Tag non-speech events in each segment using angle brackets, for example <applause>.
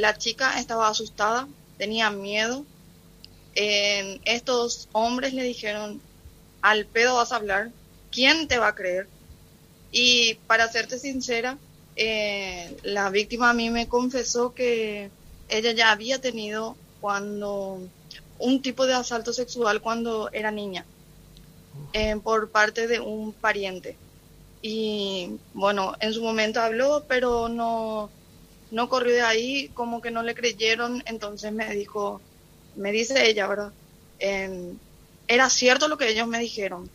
la chica estaba asustada, tenía miedo. estos hombres le dijeron, al pedo vas a hablar, ¿quién te va a creer? Y para serte sincera, eh, la víctima a mí me confesó que ella ya había tenido cuando un tipo de asalto sexual cuando era niña eh, por parte de un pariente. Y bueno, en su momento habló, pero no, no corrió de ahí, como que no le creyeron, entonces me dijo, me dice ella, ¿verdad? era cierto lo que ellos me dijeron,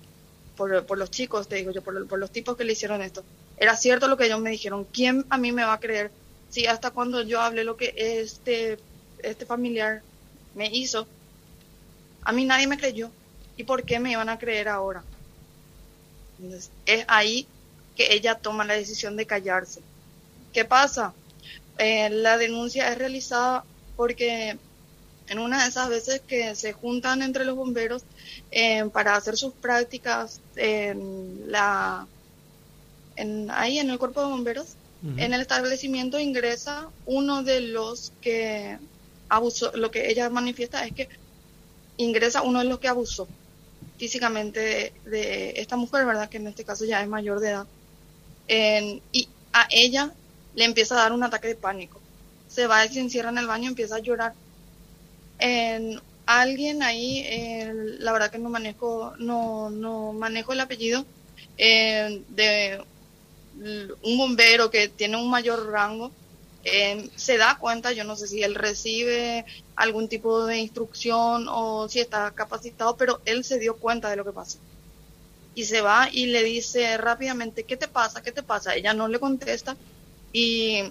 por, por los chicos, te digo yo, por, por, los tipos que le hicieron esto. Era cierto lo que ellos me dijeron. ¿Quién a mí me va a creer si hasta cuando yo hablé lo que este, este familiar me hizo, a mí nadie me creyó? ¿Y por qué me iban a creer ahora? es ahí que ella toma la decisión de callarse. ¿Qué pasa? Eh, la denuncia es realizada porque en una de esas veces que se juntan entre los bomberos eh, para hacer sus prácticas en la en, ahí en el cuerpo de bomberos en el establecimiento ingresa uno de los que abusó lo que ella manifiesta es que ingresa uno de los que abusó físicamente de, esta mujer verdad que en este caso ya es mayor de edad. Y a ella le empieza a dar un ataque de pánico se va y se encierra en el baño empieza a llorar en alguien ahí, la verdad que no manejo, no, no manejo el apellido, de un bombero que tiene un mayor rango, se da cuenta, yo no sé si él recibe algún tipo de instrucción o si está capacitado, pero él se dio cuenta de lo que pasa. Y se va y le dice rápidamente, ¿qué te pasa? ¿Qué te pasa? Ella no le contesta y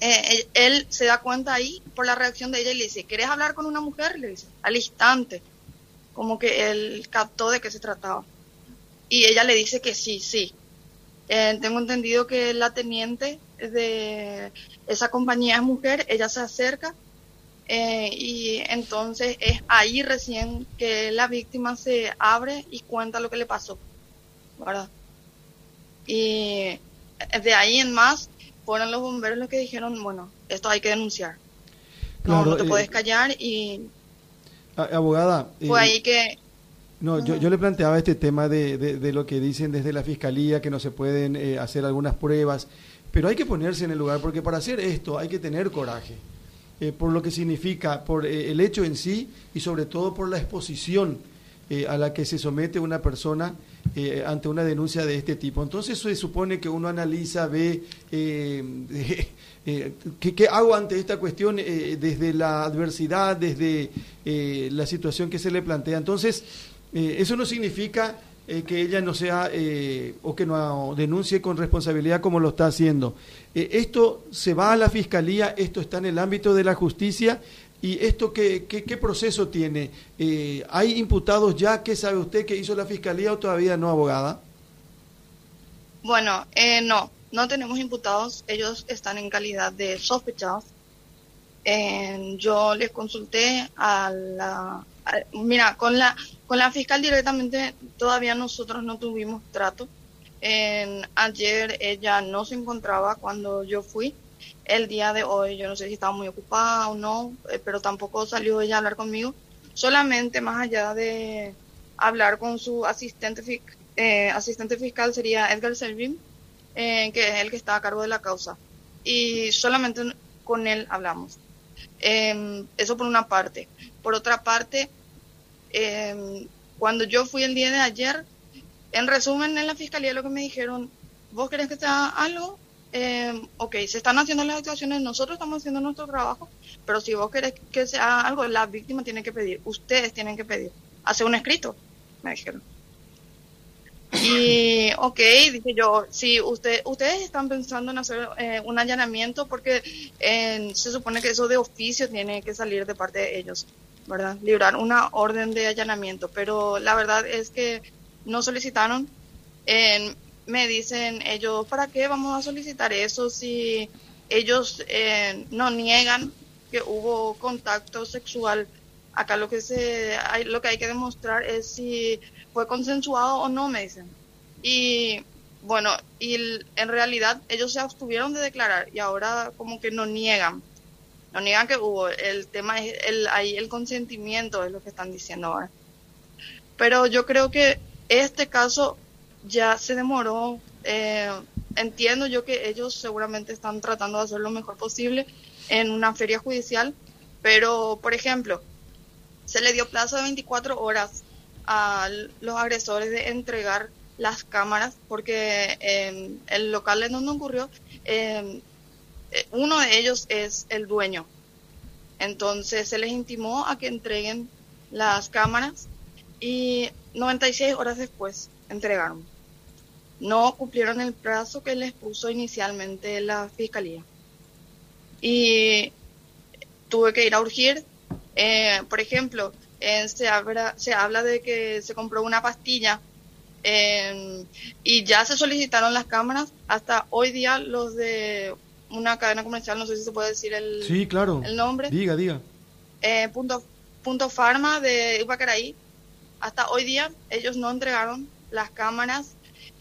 eh, él se da cuenta ahí por la reacción de ella y le dice, ¿quieres hablar con una mujer? Le dice, al instante, como que él captó de qué se trataba. Y ella le dice que sí, sí. Eh, tengo entendido que la teniente de esa compañía es mujer, ella se acerca eh, y entonces es ahí recién que la víctima se abre y cuenta lo que le pasó. Y de ahí en más fueron los bomberos los que dijeron, bueno, esto hay que denunciar. no, te eh, puedes callar y... Abogada. Fue ahí que... No, yo, yo, le planteaba este tema de, de, lo que dicen desde la fiscalía, que no se pueden eh, hacer algunas pruebas, pero hay que ponerse en el lugar, porque para hacer esto hay que tener coraje, eh, por lo que significa, por el hecho en sí y sobre todo por la exposición a la que se somete una persona eh, ante una denuncia de este tipo. Entonces se supone que uno analiza, ve eh, <laughs> eh, ¿qué, hago ante esta cuestión desde la adversidad, desde la situación que se le plantea. Entonces, eso no significa que ella no sea o que no denuncie con responsabilidad como lo está haciendo. esto se va a la fiscalía, esto está en el ámbito de la justicia ¿Y esto qué, qué, proceso tiene? Eh, ¿Hay imputados ya? ¿Qué sabe usted que hizo la fiscalía o todavía no, abogada? Bueno, eh, no, no tenemos imputados. Ellos están en calidad de sospechados. Eh, yo les consulté a la... mira, con la, con la fiscal directamente todavía nosotros no tuvimos trato. ayer ella no se encontraba cuando yo fui el día de hoy. Yo no sé si estaba muy ocupada o no, eh, pero tampoco salió ella a hablar conmigo. Solamente más allá de hablar con su asistente, eh, asistente fiscal sería Edgar Selvin, eh, que es el que está a cargo de la causa. Y solamente con él hablamos. Em, eso por una parte. Por otra parte, em, cuando yo fui el día de ayer, en resumen en la fiscalía lo que me dijeron, ¿vos querés que te haga algo? Eh, ok, se están haciendo las actuaciones, nosotros estamos haciendo nuestro trabajo, pero si vos querés que sea algo, la víctima tiene que pedir, ustedes tienen que pedir, hacer un escrito, me dijeron. Y, ok, dije yo, si usted, ustedes están pensando en hacer eh, un allanamiento, porque eh, se supone que eso de oficio tiene que salir de parte de ellos, ¿verdad? Librar una orden de allanamiento, pero la verdad es que no solicitaron. Eh, me dicen ellos, ¿para qué vamos a solicitar eso si ellos eh, no niegan que hubo contacto sexual? Acá lo que se hay, lo que hay que demostrar es si fue consensuado o no, me dicen. Y bueno, y en realidad ellos se abstuvieron de declarar y ahora como que no niegan. no niegan que hubo, el tema es el, ahí el consentimiento, es lo que están diciendo ahora. Pero yo creo que este caso ya se demoró, eh, entiendo yo que ellos seguramente están tratando de hacer lo mejor posible en una feria judicial, pero por ejemplo, se le dio plazo de 24 horas a los agresores de entregar las cámaras, porque en el local en donde ocurrió, eh, uno de ellos es el dueño. Entonces se les intimó a que entreguen las cámaras y 96 horas después entregaron. No cumplieron el plazo que les puso inicialmente la fiscalía. Y tuve que ir a urgir. Eh, por ejemplo, se, habla, se habla de que se compró una pastilla y ya se solicitaron las cámaras. Hasta hoy día los de una cadena comercial, no sé si se puede decir el, sí, claro. el nombre. Diga, diga. Eh, punto, punto Pharma de Ipacaraí. Hasta hoy día ellos no entregaron las cámaras.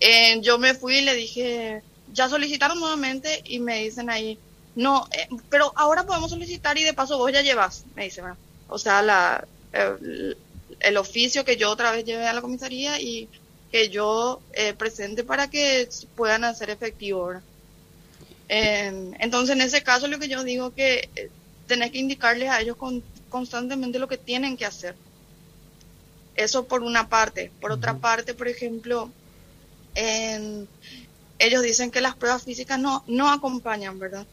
Eh, yo me fui y le dije, ya solicitaron nuevamente y me dicen ahí, no, eh, pero ahora podemos solicitar y de paso vos ya llevas, me dice, o sea, la, el, el, oficio que yo otra vez llevé a la comisaría y que yo presente para que puedan hacer efectivo. ¿verdad? entonces, en ese caso, lo que yo digo que eh, tenés que indicarles a ellos constantemente lo que tienen que hacer. Eso por una parte. Por otra parte, por ejemplo, ellos dicen que las pruebas físicas no, no acompañan, ¿verdad?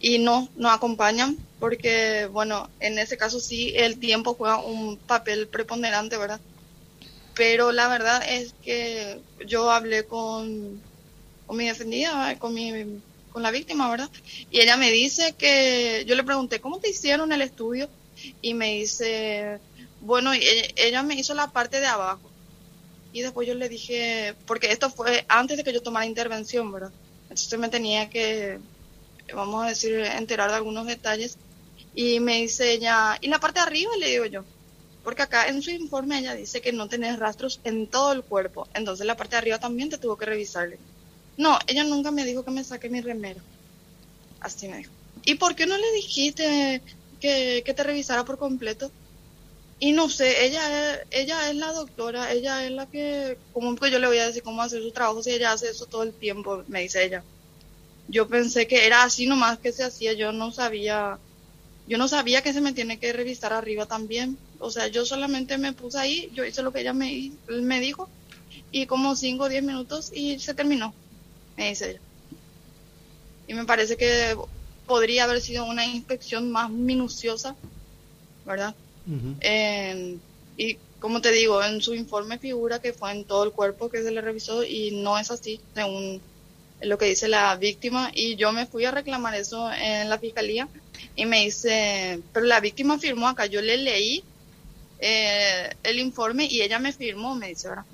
Y no, no acompañan porque, bueno, en ese caso sí el tiempo juega un papel preponderante, ¿verdad? Pero la verdad es que yo hablé con, con mi defendida, con mi con la víctima, ¿verdad? Y ella me dice que, yo le pregunté, ¿cómo te hicieron el estudio? Y me dice, bueno, ella, me hizo la parte de abajo. Y después yo le dije, porque esto fue antes de que yo tomara intervención, ¿verdad? Entonces me tenía que, vamos a decir, enterar de algunos detalles. Y me dice ella, ¿y la parte de arriba? Le digo yo. Porque acá en su informe ella dice que no tenés rastros en todo el cuerpo. Entonces la parte de arriba también te tuvo que revisarle. No, ella nunca me dijo que me saque mi remero. Así me dijo. ¿Y por qué no le dijiste que, te revisara por completo? Y no sé, ella es, ella es la doctora, ella es la que, como que yo le voy a decir cómo hacer su trabajo si ella hace eso todo el tiempo, me dice ella. Yo pensé que era así nomás que se hacía, yo no sabía, yo no sabía que se me tiene que revisar arriba también. O sea, yo solamente me puse ahí, yo hice lo que ella me, me dijo y como 5 o 10 minutos y se terminó me dice ella. Y me parece que podría haber sido una inspección más minuciosa, ¿verdad? Y como te digo, en su informe figura que fue en todo el cuerpo que se le revisó y no es así, según lo que dice la víctima. Y yo me fui a reclamar eso en la fiscalía y me dice, pero la víctima firmó acá, yo le leí eh, el informe y ella me firmó, me dice, ¿verdad?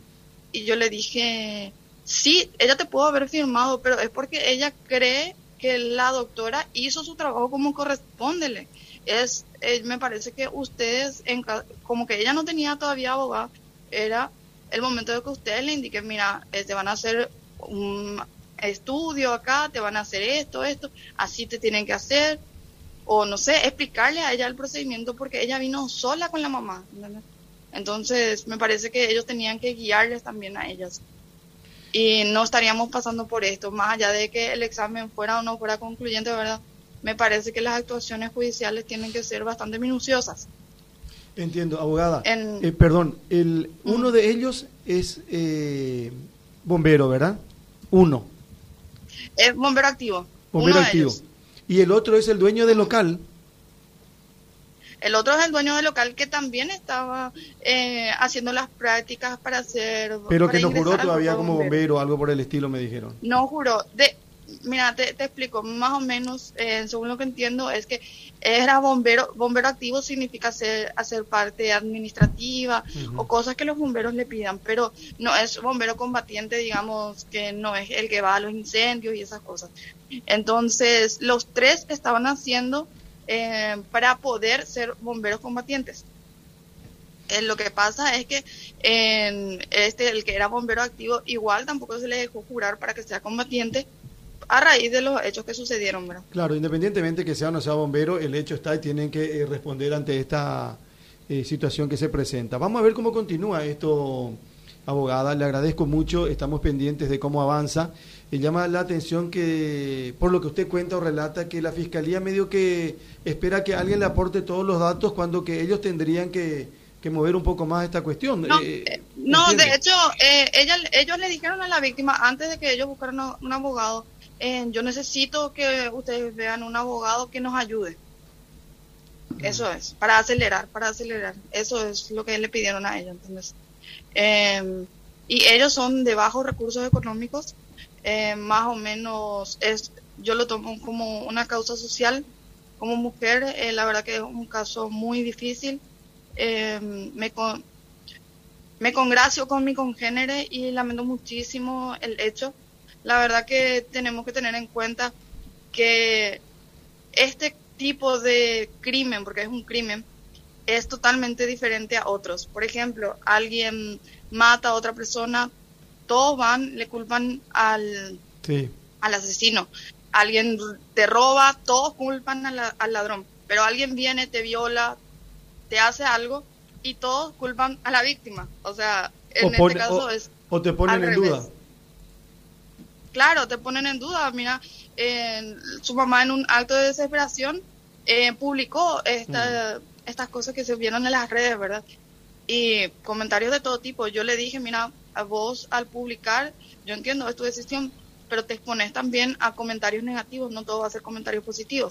Y yo le dije, sí, ella te pudo haber firmado, pero es porque ella cree que la doctora hizo su trabajo como corresponde. Es, eh, me parece que ustedes, en, como que ella no tenía todavía abogado, era el momento de que ustedes le indiquen, mira, eh, te van a hacer un estudio acá, te van a hacer esto, esto, así te tienen que hacer, o no sé, explicarle a ella el procedimiento porque ella vino sola con la mamá. Entonces, me parece que ellos tenían que guiarles también a ellas y no estaríamos pasando por esto, más allá de que el examen fuera o no fuera concluyente, ¿verdad? Me parece que las actuaciones judiciales tienen que ser bastante minuciosas. Entiendo, abogada. Eh, perdón, el, uno de ellos es eh, bombero, ¿verdad? Uno. Es bombero activo. Bombero activo. Y el otro es el dueño del local. El otro es el dueño del local que también estaba eh, haciendo las prácticas para hacer... Pero que no juró todavía como bombero o algo por el estilo, me dijeron. No juró. De, mira, te, explico, más o menos, eh, según lo que entiendo, es que era bombero, bombero activo significa hacer, hacer parte administrativa o cosas que los bomberos le pidan, pero no es bombero combatiente, digamos, que no es el que va a los incendios y esas cosas. Entonces, los tres estaban haciendo eh, para poder ser bomberos combatientes. Eh, lo que pasa es que este el que era bombero activo igual tampoco se le dejó jurar para que sea combatiente a raíz de los hechos que sucedieron, ¿verdad? Claro, independientemente que sea o no sea bombero, el hecho está y tienen que eh, responder ante esta eh, situación que se presenta. Vamos a ver cómo continúa esto, abogada. Le agradezco mucho, estamos pendientes de cómo avanza. Me llama la atención que, por lo que usted cuenta o relata, que la Fiscalía medio que espera que alguien le aporte todos los datos cuando que ellos tendrían que, mover un poco más esta cuestión. No, eh, eh, de hecho, eh, ella, ellos le dijeron a la víctima, antes de que ellos buscaran un abogado, yo necesito que ustedes vean un abogado que nos ayude. Eso es, para acelerar, para acelerar. Eso es lo que le pidieron a ellos. Entonces, em, y ellos son de bajos recursos económicos, eh, más o menos es, yo lo tomo como una causa social. Como mujer, eh, la verdad que es un caso muy difícil. Em, me, con, me congracio con mi congénere y lamento muchísimo el hecho. La verdad que tenemos que tener en cuenta que este tipo de crimen, porque es un crimen, es totalmente diferente a otros. Por ejemplo, alguien mata a otra persona, todos van, le culpan al, al asesino. Alguien te roba, todos culpan al ladrón. Pero alguien viene, te viola, te hace algo y todos culpan a la víctima. O sea, en este caso es. O te ponen en duda. Claro, te ponen en duda. Mira, su mamá en un acto de desesperación eh, publicó esta, mm. estas cosas que se vieron en las redes, ¿verdad? Y comentarios de todo tipo. Yo le dije, mira, a vos al publicar, yo entiendo, es tu decisión, pero te expones también a comentarios negativos, no todo va a ser comentarios positivos.